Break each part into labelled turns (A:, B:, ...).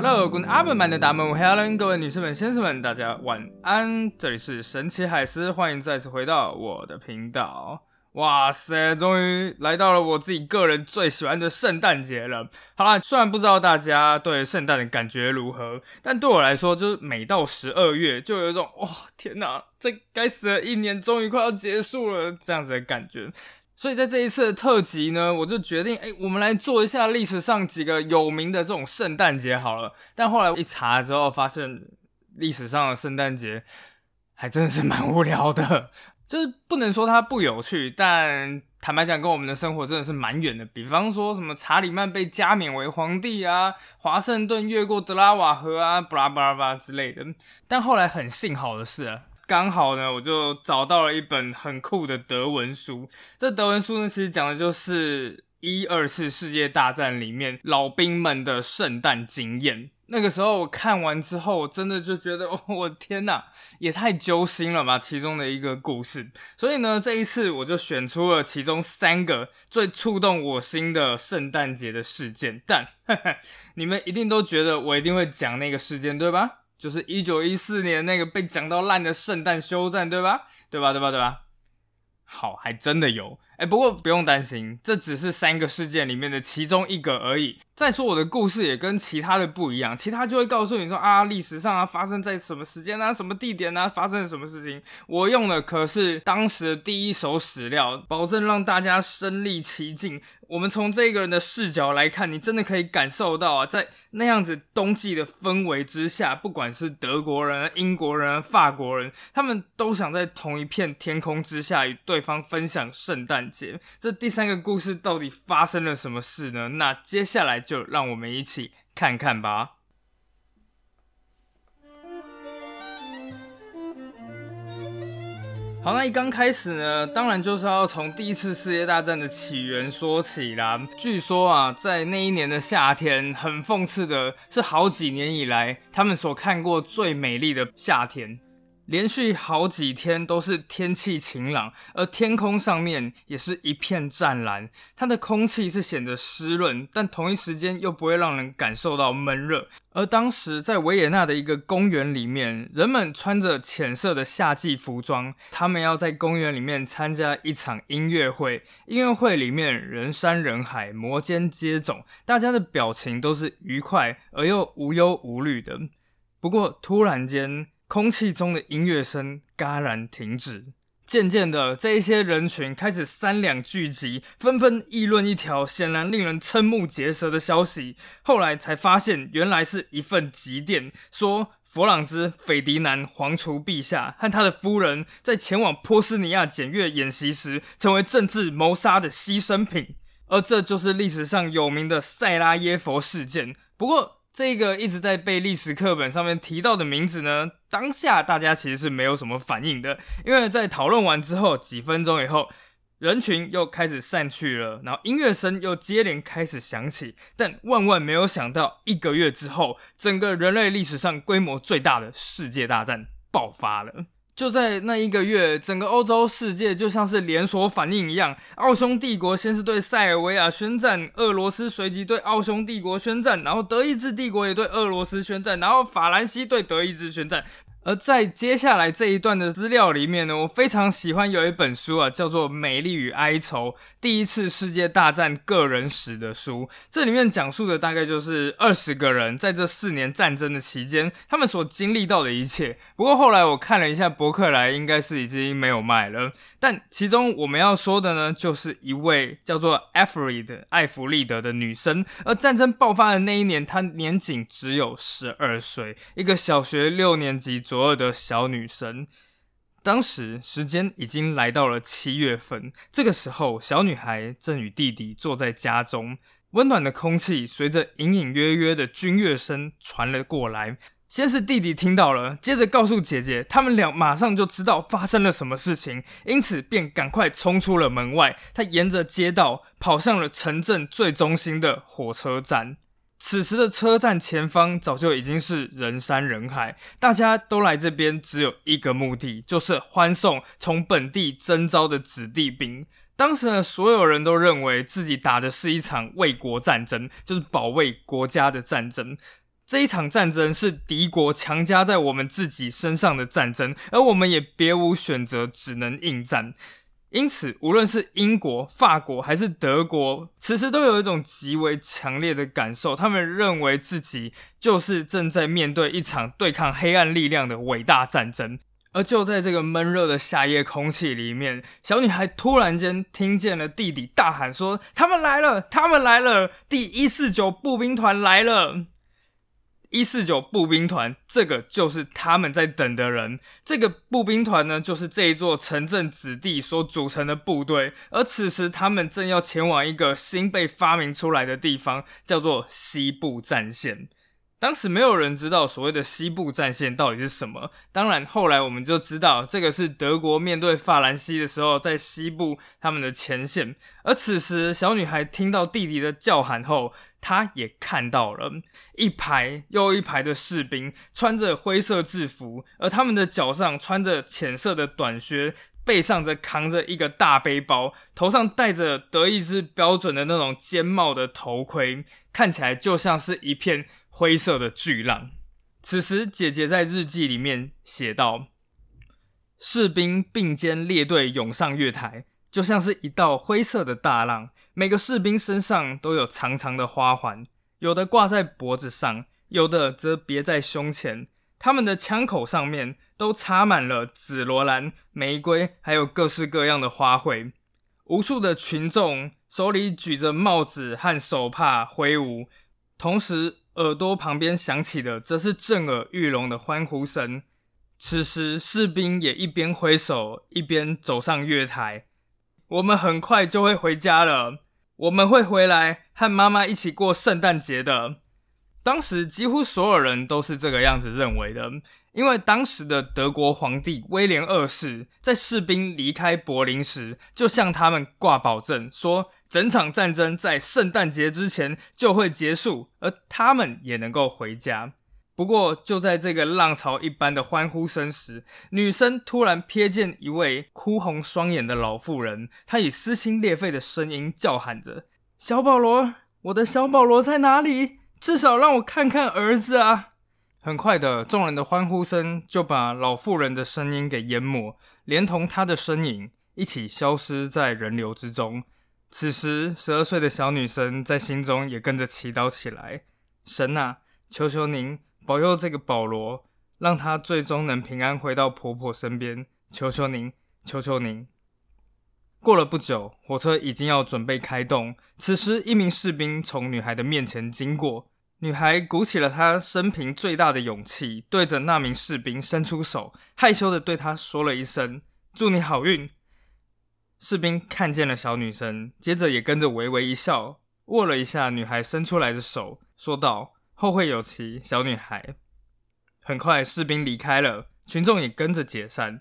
A: Hello，跟阿本曼的大门，Hello，各位女士们、先生们，大家晚安。这里是神奇海狮，欢迎再次回到我的频道。哇塞，终于来到了我自己个人最喜欢的圣诞节了。好啦，虽然不知道大家对圣诞的感觉如何，但对我来说，就是每到十二月，就有一种哇，天哪，这该死的一年终于快要结束了这样子的感觉。所以在这一次的特辑呢，我就决定，哎，我们来做一下历史上几个有名的这种圣诞节好了。但后来一查之后，发现历史上的圣诞节还真的是蛮无聊的，就是不能说它不有趣，但坦白讲，跟我们的生活真的是蛮远的。比方说什么查理曼被加冕为皇帝啊，华盛顿越过德拉瓦河啊，布拉布拉布拉之类的。但后来很幸好的是。刚好呢，我就找到了一本很酷的德文书。这德文书呢，其实讲的就是一二次世界大战里面老兵们的圣诞经验。那个时候我看完之后，我真的就觉得，哦，我天哪，也太揪心了吧！其中的一个故事。所以呢，这一次我就选出了其中三个最触动我心的圣诞节的事件。但 你们一定都觉得我一定会讲那个事件，对吧？就是一九一四年那个被讲到烂的圣诞休战，对吧？对吧？对吧？对吧？好，还真的有。哎，不过不用担心，这只是三个事件里面的其中一个而已。再说我的故事也跟其他的不一样，其他就会告诉你说啊，历史上啊发生在什么时间啊、什么地点啊发生了什么事情。我用的可是当时的第一手史料，保证让大家身临其境。我们从这个人的视角来看，你真的可以感受到啊，在那样子冬季的氛围之下，不管是德国人、英国人、法国人，他们都想在同一片天空之下与对方分享圣诞节。这第三个故事到底发生了什么事呢？那接下来就让我们一起看看吧。好，那一刚开始呢，当然就是要从第一次世界大战的起源说起啦。据说啊，在那一年的夏天，很讽刺的是，好几年以来他们所看过最美丽的夏天。连续好几天都是天气晴朗，而天空上面也是一片湛蓝。它的空气是显得湿润，但同一时间又不会让人感受到闷热。而当时在维也纳的一个公园里面，人们穿着浅色的夏季服装，他们要在公园里面参加一场音乐会。音乐会里面人山人海，摩肩接踵，大家的表情都是愉快而又无忧无虑的。不过突然间，空气中的音乐声戛然停止，渐渐的，这一些人群开始三两聚集，纷纷议论一条显然令人瞠目结舌的消息。后来才发现，原来是一份急电，说弗朗兹·斐迪南皇储陛下和他的夫人在前往波斯尼亚检阅演习时，成为政治谋杀的牺牲品。而这就是历史上有名的塞拉耶佛事件。不过，这个一直在被历史课本上面提到的名字呢，当下大家其实是没有什么反应的，因为在讨论完之后，几分钟以后，人群又开始散去了，然后音乐声又接连开始响起，但万万没有想到，一个月之后，整个人类历史上规模最大的世界大战爆发了。就在那一个月，整个欧洲世界就像是连锁反应一样。奥匈帝国先是对塞尔维亚宣战，俄罗斯随即对奥匈帝国宣战，然后德意志帝国也对俄罗斯宣战，然后法兰西对德意志宣战。而在接下来这一段的资料里面呢，我非常喜欢有一本书啊，叫做《美丽与哀愁：第一次世界大战个人史》的书。这里面讲述的大概就是二十个人在这四年战争的期间，他们所经历到的一切。不过后来我看了一下博客来，应该是已经没有卖了。但其中我们要说的呢，就是一位叫做艾弗瑞的艾弗利德的女生。而战争爆发的那一年，她年仅只有十二岁，一个小学六年级左。左右的小女生，当时时间已经来到了七月份。这个时候，小女孩正与弟弟坐在家中，温暖的空气随着隐隐约约的军乐声传了过来。先是弟弟听到了，接着告诉姐姐，他们俩马上就知道发生了什么事情，因此便赶快冲出了门外。他沿着街道跑向了城镇最中心的火车站。此时的车站前方早就已经是人山人海，大家都来这边只有一个目的，就是欢送从本地征召的子弟兵。当时呢，所有人都认为自己打的是一场卫国战争，就是保卫国家的战争。这一场战争是敌国强加在我们自己身上的战争，而我们也别无选择，只能应战。因此，无论是英国、法国还是德国，此时都有一种极为强烈的感受，他们认为自己就是正在面对一场对抗黑暗力量的伟大战争。而就在这个闷热的夏夜空气里面，小女孩突然间听见了弟弟大喊说：“他们来了！他们来了！第一四九步兵团来了！一四九步兵团，这个就是他们在等的人。这个步兵团呢，就是这一座城镇子弟所组成的部队。而此时，他们正要前往一个新被发明出来的地方，叫做西部战线。”当时没有人知道所谓的西部战线到底是什么。当然，后来我们就知道，这个是德国面对法兰西的时候，在西部他们的前线。而此时，小女孩听到弟弟的叫喊后，他也看到了一排又一排的士兵，穿着灰色制服，而他们的脚上穿着浅色的短靴，背上则扛着一个大背包，头上戴着德意志标准的那种尖帽的头盔，看起来就像是一片。灰色的巨浪。此时，姐姐在日记里面写道：“士兵并肩列队涌上月台，就像是一道灰色的大浪。每个士兵身上都有长长的花环，有的挂在脖子上，有的则别在胸前。他们的枪口上面都插满了紫罗兰、玫瑰，还有各式各样的花卉。无数的群众手里举着帽子和手帕挥舞，同时。”耳朵旁边响起的，则是震耳欲聋的欢呼声。此时，士兵也一边挥手，一边走上月台。我们很快就会回家了，我们会回来和妈妈一起过圣诞节的。当时，几乎所有人都是这个样子认为的。因为当时的德国皇帝威廉二世在士兵离开柏林时，就向他们挂保证说，整场战争在圣诞节之前就会结束，而他们也能够回家。不过，就在这个浪潮一般的欢呼声时，女生突然瞥见一位哭红双眼的老妇人，她以撕心裂肺的声音叫喊着：“小保罗，我的小保罗在哪里？至少让我看看儿子啊！”很快的，众人的欢呼声就把老妇人的声音给淹没，连同她的身影一起消失在人流之中。此时，十二岁的小女生在心中也跟着祈祷起来：“神啊，求求您保佑这个保罗，让他最终能平安回到婆婆身边。求求您，求求您。”过了不久，火车已经要准备开动。此时，一名士兵从女孩的面前经过。女孩鼓起了她生平最大的勇气，对着那名士兵伸出手，害羞的对他说了一声：“祝你好运。”士兵看见了小女生，接着也跟着微微一笑，握了一下女孩伸出来的手，说道：“后会有期，小女孩。”很快，士兵离开了，群众也跟着解散。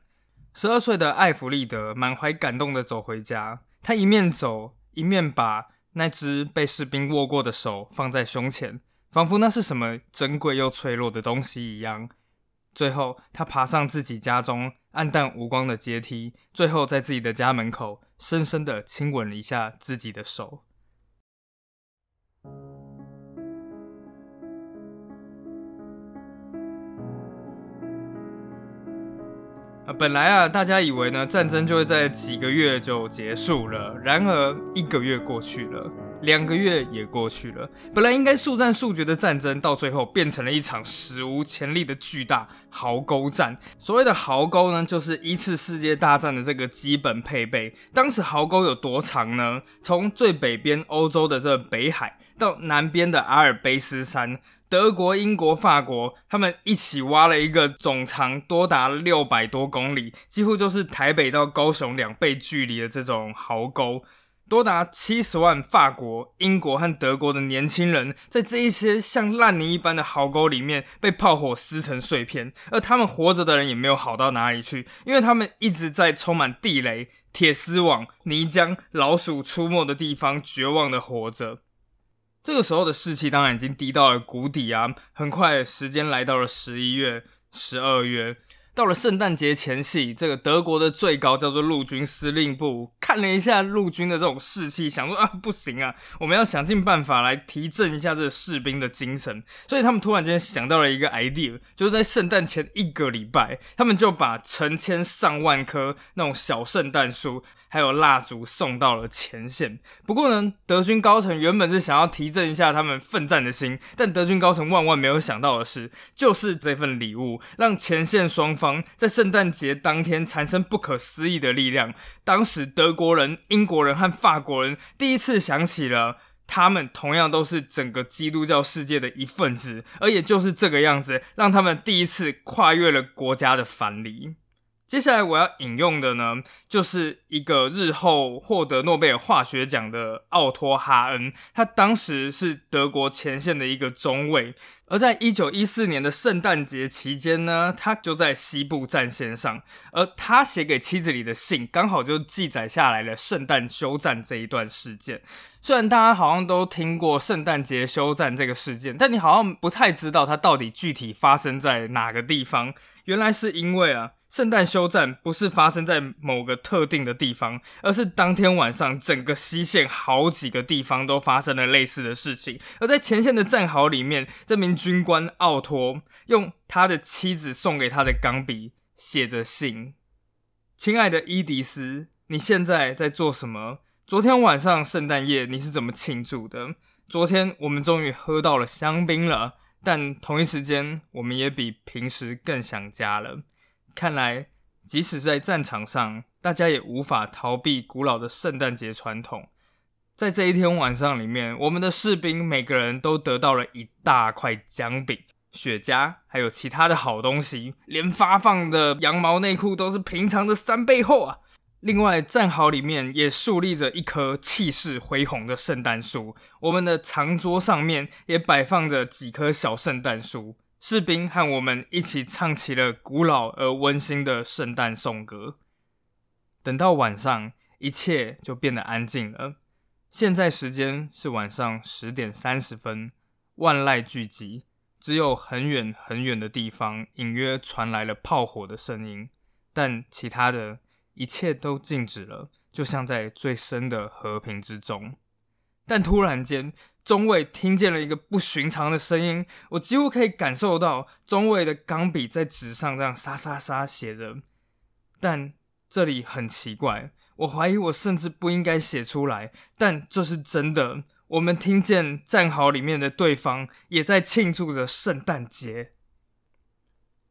A: 十二岁的艾弗利德满怀感动的走回家，他一面走，一面把那只被士兵握过的手放在胸前。仿佛那是什么珍贵又脆弱的东西一样。最后，他爬上自己家中暗淡无光的阶梯，最后在自己的家门口深深的亲吻了一下自己的手。本来啊，大家以为呢，战争就会在几个月就结束了，然而一个月过去了。两个月也过去了，本来应该速战速决的战争，到最后变成了一场史无前例的巨大壕沟战。所谓的壕沟呢，就是一次世界大战的这个基本配备。当时壕沟有多长呢？从最北边欧洲的这北海，到南边的阿尔卑斯山，德国、英国、法国他们一起挖了一个总长多达六百多公里，几乎就是台北到高雄两倍距离的这种壕沟。多达七十万法国、英国和德国的年轻人，在这一些像烂泥一般的壕沟里面被炮火撕成碎片，而他们活着的人也没有好到哪里去，因为他们一直在充满地雷、铁丝网、泥浆、老鼠出没的地方绝望的活着。这个时候的士气当然已经低到了谷底啊！很快，时间来到了十一月、十二月。到了圣诞节前夕，这个德国的最高叫做陆军司令部，看了一下陆军的这种士气，想说啊，不行啊，我们要想尽办法来提振一下这士兵的精神。所以他们突然间想到了一个 idea，就是在圣诞前一个礼拜，他们就把成千上万棵那种小圣诞树。还有蜡烛送到了前线。不过呢，德军高层原本是想要提振一下他们奋战的心，但德军高层万万没有想到的是，就是这份礼物让前线双方在圣诞节当天产生不可思议的力量。当时德国人、英国人和法国人第一次想起了，他们同样都是整个基督教世界的一份子，而也就是这个样子，让他们第一次跨越了国家的藩篱。接下来我要引用的呢，就是一个日后获得诺贝尔化学奖的奥托哈恩，他当时是德国前线的一个中尉，而在一九一四年的圣诞节期间呢，他就在西部战线上，而他写给妻子里的信，刚好就记载下来了圣诞休战这一段事件。虽然大家好像都听过圣诞节休战这个事件，但你好像不太知道它到底具体发生在哪个地方。原来是因为啊。圣诞休战不是发生在某个特定的地方，而是当天晚上整个西线好几个地方都发生了类似的事情。而在前线的战壕里面，这名军官奥托用他的妻子送给他的钢笔写着信：“亲爱的伊迪丝，你现在在做什么？昨天晚上圣诞夜你是怎么庆祝的？昨天我们终于喝到了香槟了，但同一时间我们也比平时更想家了。”看来，即使在战场上，大家也无法逃避古老的圣诞节传统。在这一天晚上里面，我们的士兵每个人都得到了一大块姜饼、雪茄，还有其他的好东西，连发放的羊毛内裤都是平常的三倍厚啊！另外，战壕里面也竖立着一棵气势恢宏的圣诞树，我们的长桌上面也摆放着几棵小圣诞树。士兵和我们一起唱起了古老而温馨的圣诞颂歌。等到晚上，一切就变得安静了。现在时间是晚上十点三十分，万籁俱寂，只有很远很远的地方隐约传来了炮火的声音，但其他的一切都静止了，就像在最深的和平之中。但突然间，中尉听见了一个不寻常的声音，我几乎可以感受到中尉的钢笔在纸上这样沙沙沙写着。但这里很奇怪，我怀疑我甚至不应该写出来，但这是真的。我们听见战壕里面的对方也在庆祝着圣诞节。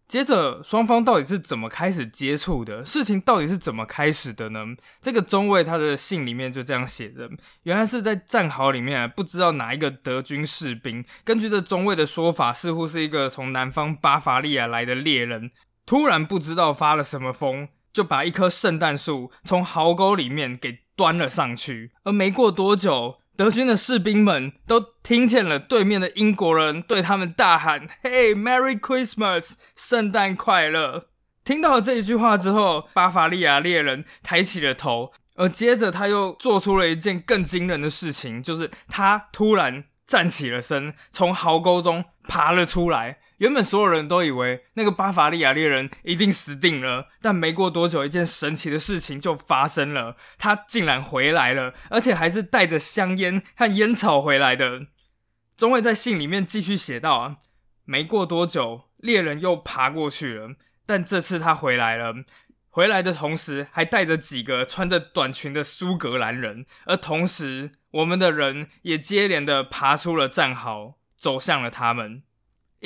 A: 接着，双方到底是怎么开始接触的？事情到底是怎么开始的呢？这个中尉他的信里面就这样写着：原来是在战壕里面，不知道哪一个德军士兵，根据这中尉的说法，似乎是一个从南方巴伐利亚来的猎人，突然不知道发了什么疯，就把一棵圣诞树从壕沟里面给端了上去，而没过多久。德军的士兵们都听见了对面的英国人对他们大喊：“Hey, Merry Christmas，圣诞快乐！”听到了这一句话之后，巴伐利亚猎人抬起了头，而接着他又做出了一件更惊人的事情，就是他突然站起了身，从壕沟中爬了出来。原本所有人都以为那个巴伐利亚猎人一定死定了，但没过多久，一件神奇的事情就发生了，他竟然回来了，而且还是带着香烟和烟草回来的。中尉在信里面继续写道：啊，没过多久，猎人又爬过去了，但这次他回来了，回来的同时还带着几个穿着短裙的苏格兰人，而同时我们的人也接连的爬出了战壕，走向了他们。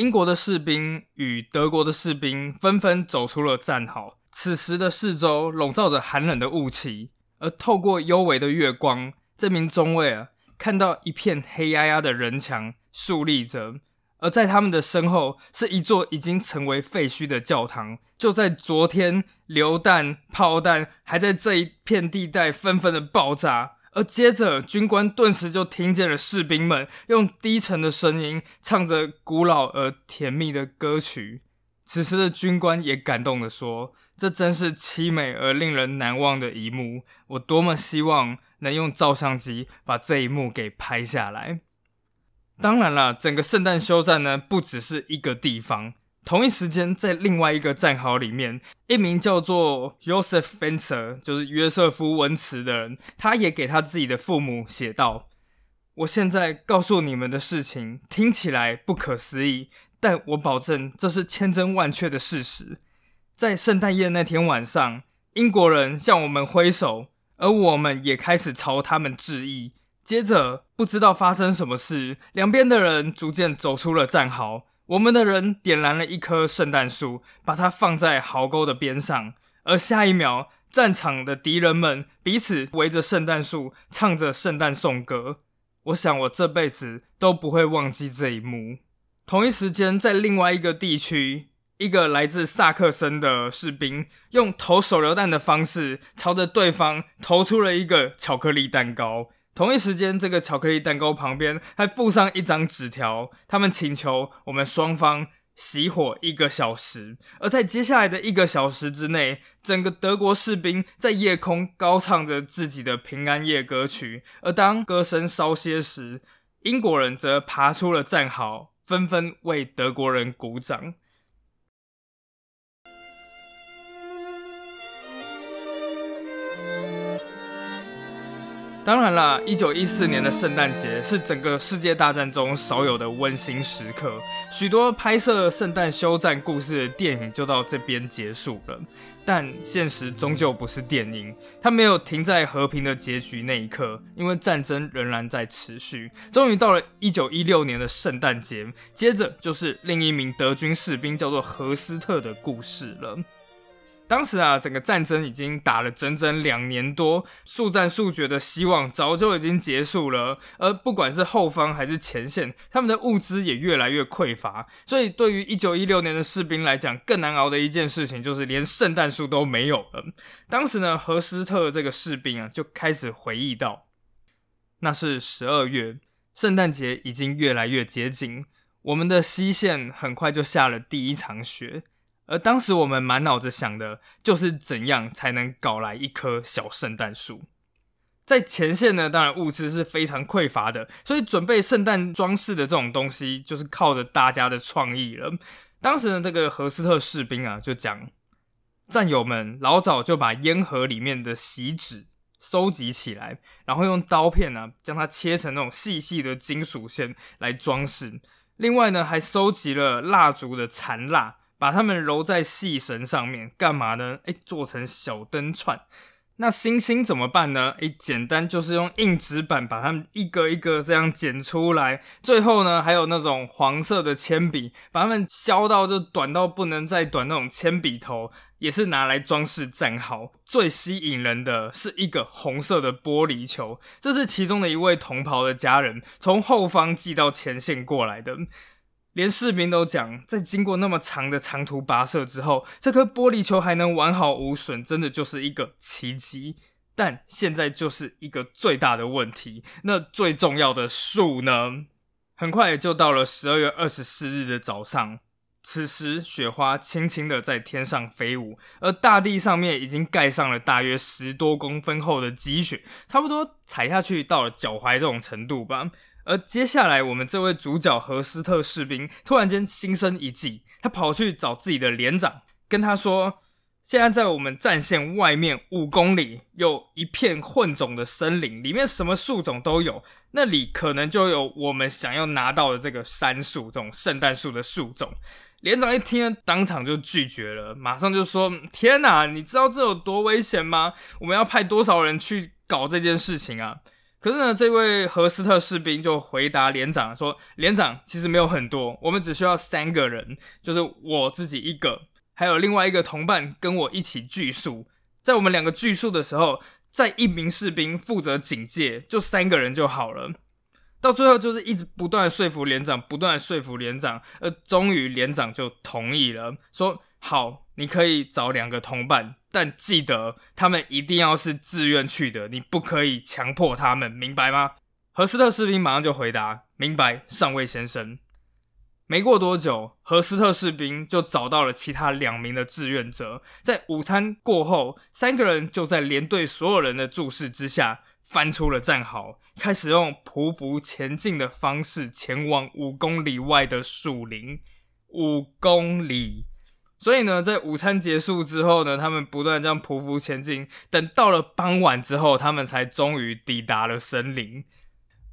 A: 英国的士兵与德国的士兵纷纷走出了战壕。此时的四周笼罩着寒冷的雾气，而透过幽微的月光，这名中尉啊，看到一片黑压压的人墙竖立着，而在他们的身后是一座已经成为废墟的教堂。就在昨天，榴弹、炮弹还在这一片地带纷纷的爆炸。而接着，军官顿时就听见了士兵们用低沉的声音唱着古老而甜蜜的歌曲。此时的军官也感动地说：“这真是凄美而令人难忘的一幕。我多么希望能用照相机把这一幕给拍下来。”当然了，整个圣诞休战呢，不只是一个地方。同一时间，在另外一个战壕里面，一名叫做 Joseph Fencer，就是约瑟夫·文茨的人，他也给他自己的父母写道：“我现在告诉你们的事情听起来不可思议，但我保证这是千真万确的事实。在圣诞夜那天晚上，英国人向我们挥手，而我们也开始朝他们致意。接着，不知道发生什么事，两边的人逐渐走出了战壕。”我们的人点燃了一棵圣诞树，把它放在壕沟的边上，而下一秒，战场的敌人们彼此围着圣诞树，唱着圣诞颂歌。我想，我这辈子都不会忘记这一幕。同一时间，在另外一个地区，一个来自萨克森的士兵用投手榴弹的方式，朝着对方投出了一个巧克力蛋糕。同一时间，这个巧克力蛋糕旁边还附上一张纸条，他们请求我们双方熄火一个小时。而在接下来的一个小时之内，整个德国士兵在夜空高唱着自己的平安夜歌曲。而当歌声稍歇时，英国人则爬出了战壕，纷纷为德国人鼓掌。当然啦，一九一四年的圣诞节是整个世界大战中少有的温馨时刻，许多拍摄圣诞休战故事的电影就到这边结束了。但现实终究不是电影，它没有停在和平的结局那一刻，因为战争仍然在持续。终于到了一九一六年的圣诞节，接着就是另一名德军士兵叫做何斯特的故事了。当时啊，整个战争已经打了整整两年多，速战速决的希望早就已经结束了。而不管是后方还是前线，他们的物资也越来越匮乏。所以，对于一九一六年的士兵来讲，更难熬的一件事情就是连圣诞树都没有了。当时呢，何斯特这个士兵啊，就开始回忆到，那是十二月，圣诞节已经越来越接近，我们的西线很快就下了第一场雪。而当时我们满脑子想的就是怎样才能搞来一棵小圣诞树。在前线呢，当然物资是非常匮乏的，所以准备圣诞装饰的这种东西就是靠着大家的创意了。当时的这个何斯特士兵啊，就讲战友们老早就把烟盒里面的锡纸收集起来，然后用刀片呢将它切成那种细细的金属线来装饰。另外呢，还收集了蜡烛的残蜡。把它们揉在细绳上面，干嘛呢？哎，做成小灯串。那星星怎么办呢？哎，简单就是用硬纸板把它们一个一个这样剪出来。最后呢，还有那种黄色的铅笔，把它们削到就短到不能再短那种铅笔头，也是拿来装饰战壕。最吸引人的是一个红色的玻璃球，这是其中的一位同袍的家人从后方寄到前线过来的。连士兵都讲，在经过那么长的长途跋涉之后，这颗玻璃球还能完好无损，真的就是一个奇迹。但现在就是一个最大的问题，那最重要的树呢？很快就到了十二月二十四日的早上，此时雪花轻轻的在天上飞舞，而大地上面已经盖上了大约十多公分厚的积雪，差不多踩下去到了脚踝这种程度吧。而接下来，我们这位主角何斯特士兵突然间心生一计，他跑去找自己的连长，跟他说：“现在在我们战线外面五公里，有一片混种的森林，里面什么树种都有，那里可能就有我们想要拿到的这个杉树，这种圣诞树的树种。”连长一听，当场就拒绝了，马上就说：“天哪，你知道这有多危险吗？我们要派多少人去搞这件事情啊？”可是呢，这位何斯特士兵就回答连长说：“连长，其实没有很多，我们只需要三个人，就是我自己一个，还有另外一个同伴跟我一起聚宿。在我们两个聚宿的时候，在一名士兵负责警戒，就三个人就好了。到最后就是一直不断说服连长，不断说服连长，呃，终于连长就同意了，说好，你可以找两个同伴。”但记得，他们一定要是自愿去的，你不可以强迫他们，明白吗？何斯特士兵马上就回答：“明白，上尉先生。”没过多久，何斯特士兵就找到了其他两名的志愿者。在午餐过后，三个人就在连队所有人的注视之下，翻出了战壕，开始用匍匐前进的方式前往五公里外的树林。五公里。所以呢，在午餐结束之后呢，他们不断这样匍匐前进。等到了傍晚之后，他们才终于抵达了森林。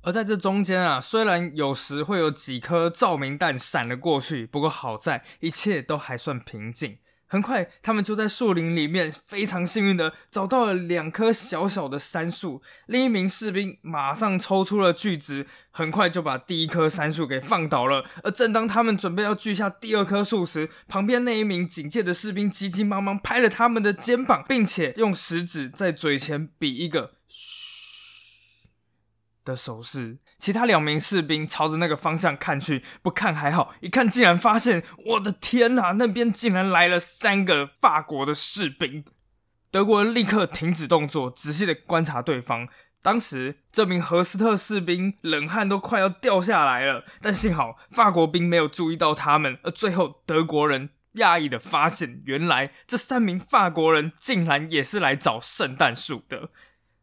A: 而在这中间啊，虽然有时会有几颗照明弹闪了过去，不过好在一切都还算平静。很快，他们就在树林里面非常幸运的找到了两棵小小的杉树。另一名士兵马上抽出了锯子，很快就把第一棵杉树给放倒了。而正当他们准备要锯下第二棵树时，旁边那一名警戒的士兵急急忙忙拍了他们的肩膀，并且用食指在嘴前比一个“”的手势。其他两名士兵朝着那个方向看去，不看还好，一看竟然发现，我的天哪！那边竟然来了三个法国的士兵。德国人立刻停止动作，仔细的观察对方。当时这名荷斯特士兵冷汗都快要掉下来了，但幸好法国兵没有注意到他们。而最后德国人讶异的发现，原来这三名法国人竟然也是来找圣诞树的。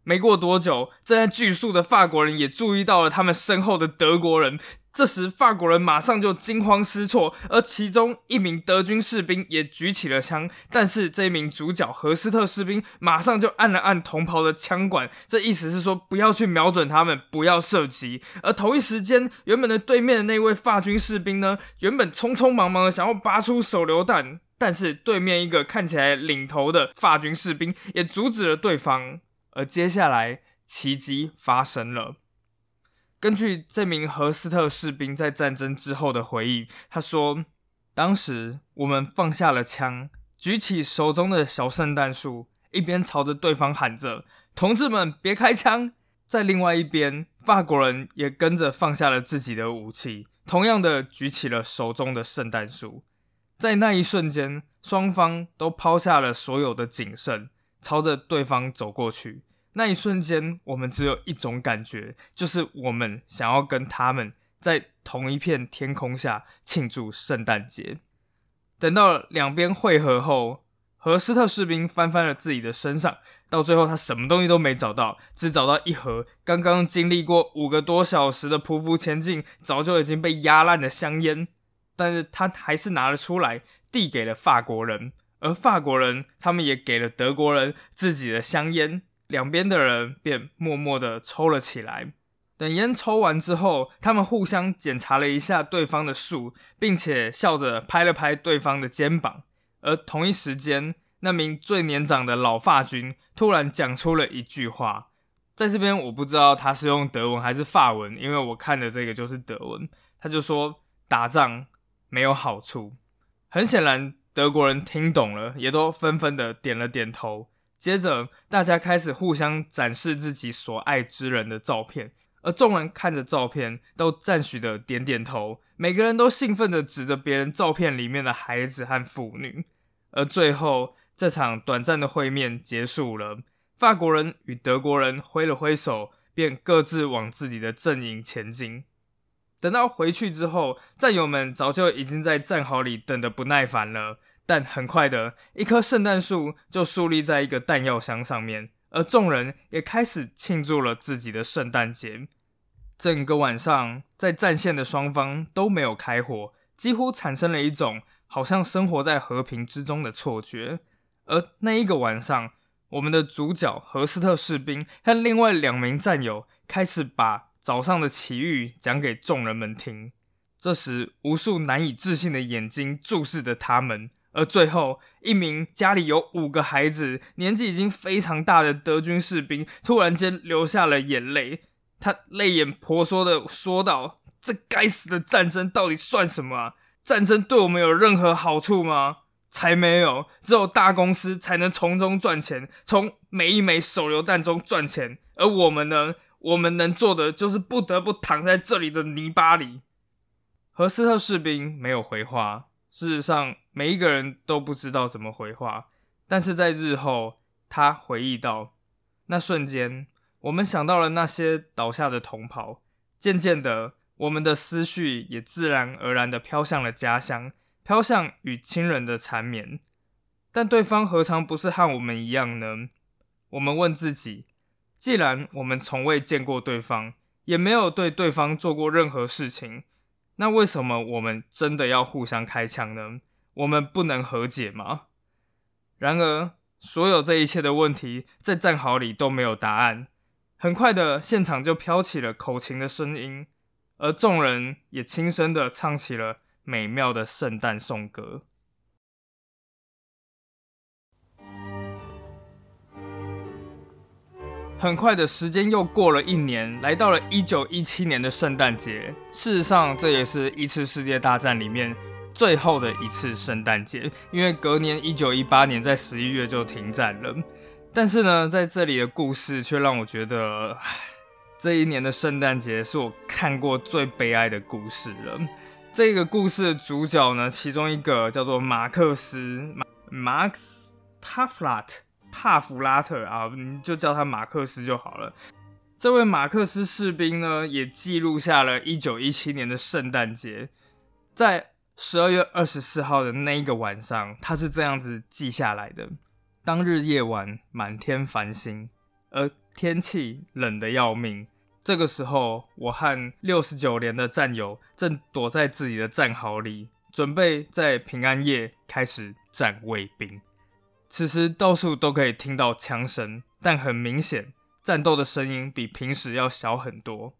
A: 没过多久，正在锯树的法国人也注意到了他们身后的德国人。这时，法国人马上就惊慌失措，而其中一名德军士兵也举起了枪。但是，这一名主角何斯特士兵马上就按了按同袍的枪管，这意思是说不要去瞄准他们，不要射击。而同一时间，原本的对面的那位法军士兵呢，原本匆匆忙忙的想要拔出手榴弹，但是对面一个看起来领头的法军士兵也阻止了对方。而接下来，奇迹发生了。根据这名荷斯特士兵在战争之后的回忆，他说：“当时我们放下了枪，举起手中的小圣诞树，一边朝着对方喊着‘同志们，别开枪’。在另外一边，法国人也跟着放下了自己的武器，同样的举起了手中的圣诞树。在那一瞬间，双方都抛下了所有的谨慎。”朝着对方走过去，那一瞬间，我们只有一种感觉，就是我们想要跟他们在同一片天空下庆祝圣诞节。等到两边汇合后，和斯特士兵翻翻了自己的身上，到最后他什么东西都没找到，只找到一盒刚刚经历过五个多小时的匍匐前进，早就已经被压烂的香烟，但是他还是拿了出来，递给了法国人。而法国人，他们也给了德国人自己的香烟，两边的人便默默的抽了起来。等烟抽完之后，他们互相检查了一下对方的树，并且笑着拍了拍对方的肩膀。而同一时间，那名最年长的老法军突然讲出了一句话，在这边我不知道他是用德文还是法文，因为我看的这个就是德文。他就说：“打仗没有好处。”很显然。德国人听懂了，也都纷纷的点了点头。接着，大家开始互相展示自己所爱之人的照片，而众人看着照片，都赞许的点点头。每个人都兴奋的指着别人照片里面的孩子和妇女。而最后，这场短暂的会面结束了。法国人与德国人挥了挥手，便各自往自己的阵营前进。等到回去之后，战友们早就已经在战壕里等得不耐烦了。但很快的一棵圣诞树就竖立在一个弹药箱上面，而众人也开始庆祝了自己的圣诞节。整个晚上，在战线的双方都没有开火，几乎产生了一种好像生活在和平之中的错觉。而那一个晚上，我们的主角何斯特士兵和另外两名战友开始把。早上的奇遇讲给众人们听。这时，无数难以置信的眼睛注视着他们。而最后，一名家里有五个孩子、年纪已经非常大的德军士兵突然间流下了眼泪。他泪眼婆娑的说道：“这该死的战争到底算什么啊？战争对我们有任何好处吗？才没有！只有大公司才能从中赚钱，从每一枚手榴弹中赚钱。而我们呢？”我们能做的就是不得不躺在这里的泥巴里。和斯特士兵没有回话。事实上，每一个人都不知道怎么回话。但是在日后，他回忆到那瞬间，我们想到了那些倒下的同袍。渐渐的，我们的思绪也自然而然的飘向了家乡，飘向与亲人的缠绵。但对方何尝不是和我们一样呢？我们问自己。既然我们从未见过对方，也没有对对方做过任何事情，那为什么我们真的要互相开枪呢？我们不能和解吗？然而，所有这一切的问题在战壕里都没有答案。很快的，现场就飘起了口琴的声音，而众人也轻声的唱起了美妙的圣诞颂歌。很快的时间又过了一年，来到了一九一七年的圣诞节。事实上，这也是一次世界大战里面最后的一次圣诞节，因为隔年一九一八年在十一月就停战了。但是呢，在这里的故事却让我觉得，这一年的圣诞节是我看过最悲哀的故事了。这个故事的主角呢，其中一个叫做马克思马克思帕夫拉特。帕弗拉特啊，你就叫他马克思就好了。这位马克思士兵呢，也记录下了一九一七年的圣诞节，在十二月二十四号的那一个晚上，他是这样子记下来的：当日夜晚，满天繁星，而天气冷得要命。这个时候，我和六十九连的战友正躲在自己的战壕里，准备在平安夜开始站卫兵。此时到处都可以听到枪声，但很明显，战斗的声音比平时要小很多。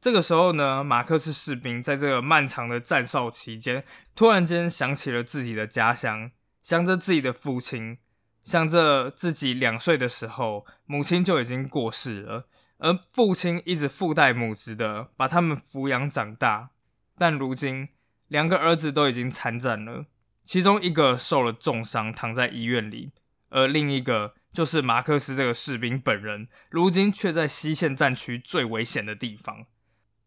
A: 这个时候呢，马克思士兵在这个漫长的战哨期间，突然间想起了自己的家乡，想着自己的父亲，想着自己两岁的时候，母亲就已经过世了，而父亲一直父代母职的把他们抚养长大，但如今两个儿子都已经参战了。其中一个受了重伤，躺在医院里，而另一个就是马克思这个士兵本人，如今却在西线战区最危险的地方。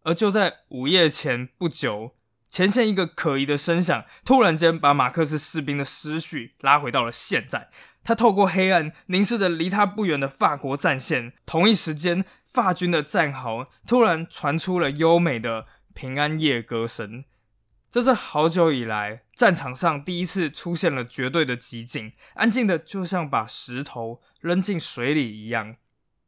A: 而就在午夜前不久，前线一个可疑的声响，突然间把马克思士兵的思绪拉回到了现在。他透过黑暗凝视着离他不远的法国战线，同一时间，法军的战壕突然传出了优美的平安夜歌声。这是好久以来战场上第一次出现了绝对的寂静，安静的就像把石头扔进水里一样。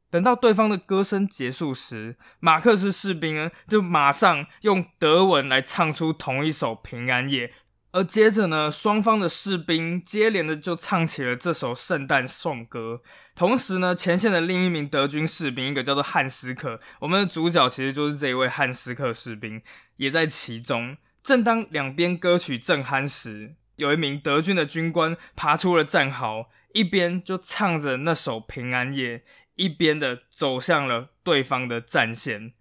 A: 等到对方的歌声结束时，马克思士兵呢就马上用德文来唱出同一首平安夜，而接着呢，双方的士兵接连的就唱起了这首圣诞颂歌。同时呢，前线的另一名德军士兵，一个叫做汉斯克，我们的主角其实就是这一位汉斯克士兵，也在其中。正当两边歌曲正酣时，有一名德军的军官爬出了战壕，一边就唱着那首《平安夜》，一边的走向了对方的战线。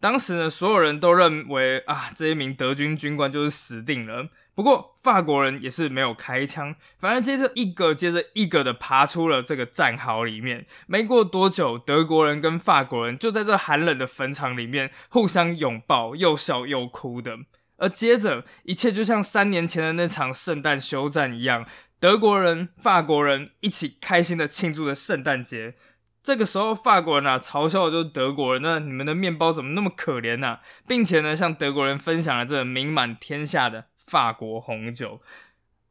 A: 当时呢，所有人都认为啊，这一名德军军官就是死定了。不过法国人也是没有开枪，反而接着一个接着一个的爬出了这个战壕里面。没过多久，德国人跟法国人就在这寒冷的坟场里面互相拥抱，又笑又哭的。而接着，一切就像三年前的那场圣诞休战一样，德国人、法国人一起开心的庆祝着圣诞节。这个时候，法国人啊嘲笑的就是德国人，那你们的面包怎么那么可怜呢？并且呢，向德国人分享了这名满天下的法国红酒。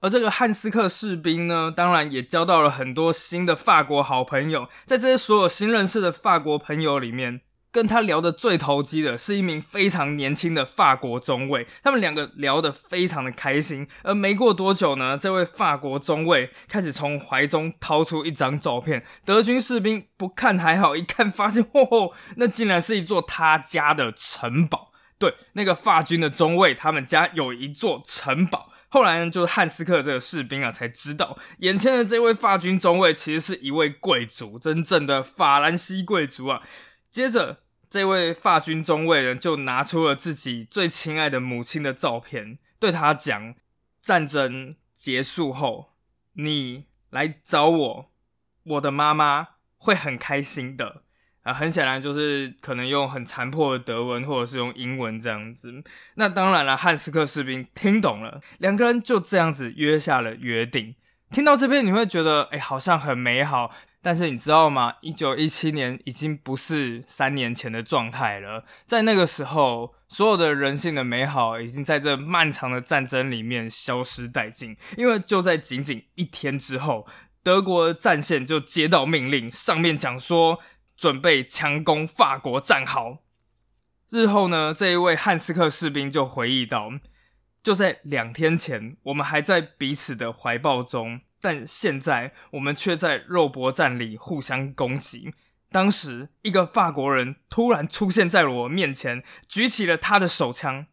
A: 而这个汉斯克士兵呢，当然也交到了很多新的法国好朋友。在这些所有新认识的法国朋友里面。跟他聊的最投机的是一名非常年轻的法国中尉，他们两个聊得非常的开心。而没过多久呢，这位法国中尉开始从怀中掏出一张照片。德军士兵不看还好，一看发现，嚯，那竟然是一座他家的城堡。对，那个法军的中尉，他们家有一座城堡。后来呢，就是汉斯克这个士兵啊，才知道眼前的这位法军中尉其实是一位贵族，真正的法兰西贵族啊。接着。这位法军中尉人，就拿出了自己最亲爱的母亲的照片，对他讲：“战争结束后，你来找我，我的妈妈会很开心的。”啊，很显然就是可能用很残破的德文，或者是用英文这样子。那当然了，汉斯克士兵听懂了，两个人就这样子约下了约定。听到这边，你会觉得，哎，好像很美好。但是你知道吗？一九一七年已经不是三年前的状态了。在那个时候，所有的人性的美好已经在这漫长的战争里面消失殆尽。因为就在仅仅一天之后，德国战线就接到命令，上面讲说准备强攻法国战壕。日后呢，这一位汉斯克士兵就回忆到，就在两天前，我们还在彼此的怀抱中，但现在我们却在肉搏战里互相攻击。当时，一个法国人突然出现在了我面前，举起了他的手枪。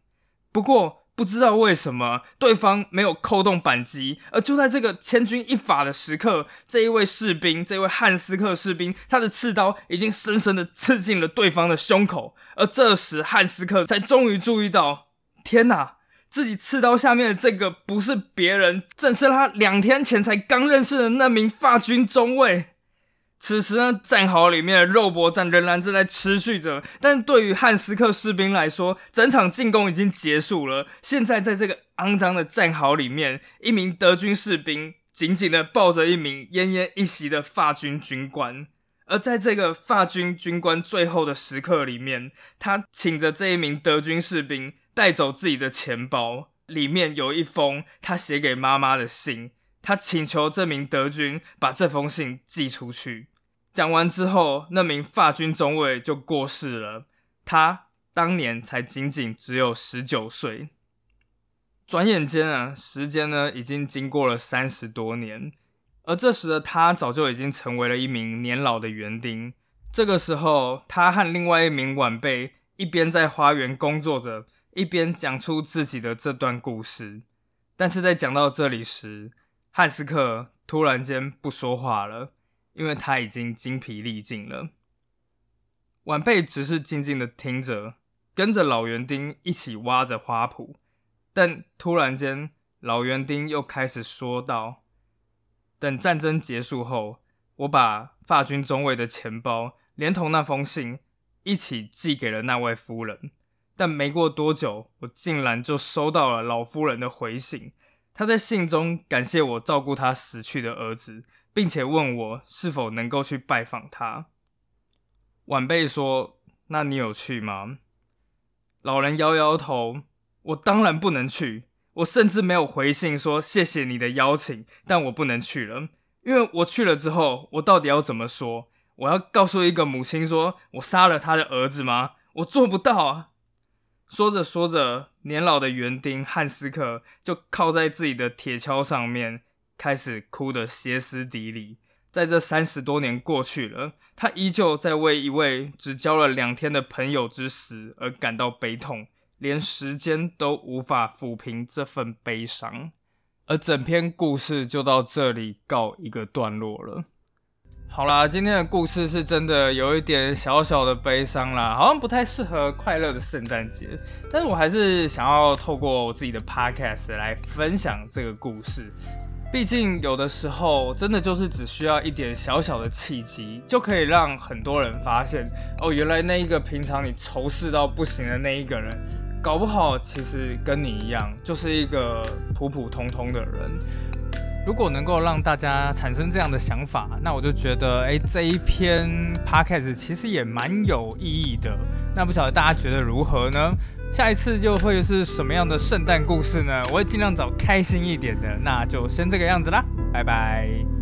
A: 不过，不知道为什么，对方没有扣动扳机。而就在这个千钧一发的时刻，这一位士兵，这位汉斯克士兵，他的刺刀已经深深的刺进了对方的胸口。而这时，汉斯克才终于注意到：天哪，自己刺刀下面的这个不是别人，正是他两天前才刚认识的那名法军中尉。此时呢，战壕里面的肉搏战仍然正在持续着。但对于汉斯克士兵来说，整场进攻已经结束了。现在在这个肮脏的战壕里面，一名德军士兵紧紧的抱着一名奄奄一息的法军军官。而在这个法军军官最后的时刻里面，他请着这一名德军士兵带走自己的钱包，里面有一封他写给妈妈的信。他请求这名德军把这封信寄出去。讲完之后，那名法军中尉就过世了。他当年才仅仅只有十九岁。转眼间啊，时间呢已经经过了三十多年，而这时的他早就已经成为了一名年老的园丁。这个时候，他和另外一名晚辈一边在花园工作着，一边讲出自己的这段故事。但是在讲到这里时，汉斯克突然间不说话了。因为他已经精疲力尽了，晚辈只是静静的听着，跟着老园丁一起挖着花圃。但突然间，老园丁又开始说道：“等战争结束后，我把法军中尉的钱包连同那封信一起寄给了那位夫人。但没过多久，我竟然就收到了老夫人的回信。她在信中感谢我照顾她死去的儿子。”并且问我是否能够去拜访他。晚辈说：“那你有去吗？”老人摇摇头：“我当然不能去。我甚至没有回信说谢谢你的邀请，但我不能去了，因为我去了之后，我到底要怎么说？我要告诉一个母亲说我杀了他的儿子吗？我做不到啊！”说着说着，年老的园丁汉斯克就靠在自己的铁锹上面。开始哭得歇斯底里。在这三十多年过去了，他依旧在为一位只交了两天的朋友之死而感到悲痛，连时间都无法抚平这份悲伤。而整篇故事就到这里告一个段落了。好啦，今天的故事是真的有一点小小的悲伤啦，好像不太适合快乐的圣诞节。但是我还是想要透过我自己的 podcast 来分享这个故事。毕竟有的时候，真的就是只需要一点小小的契机，就可以让很多人发现，哦，原来那一个平常你仇视到不行的那一个人，搞不好其实跟你一样，就是一个普普通通的人。如果能够让大家产生这样的想法，那我就觉得，哎，这一篇 podcast 其实也蛮有意义的。那不晓得大家觉得如何呢？下一次就会是什么样的圣诞故事呢？我会尽量找开心一点的，那就先这个样子啦，拜拜。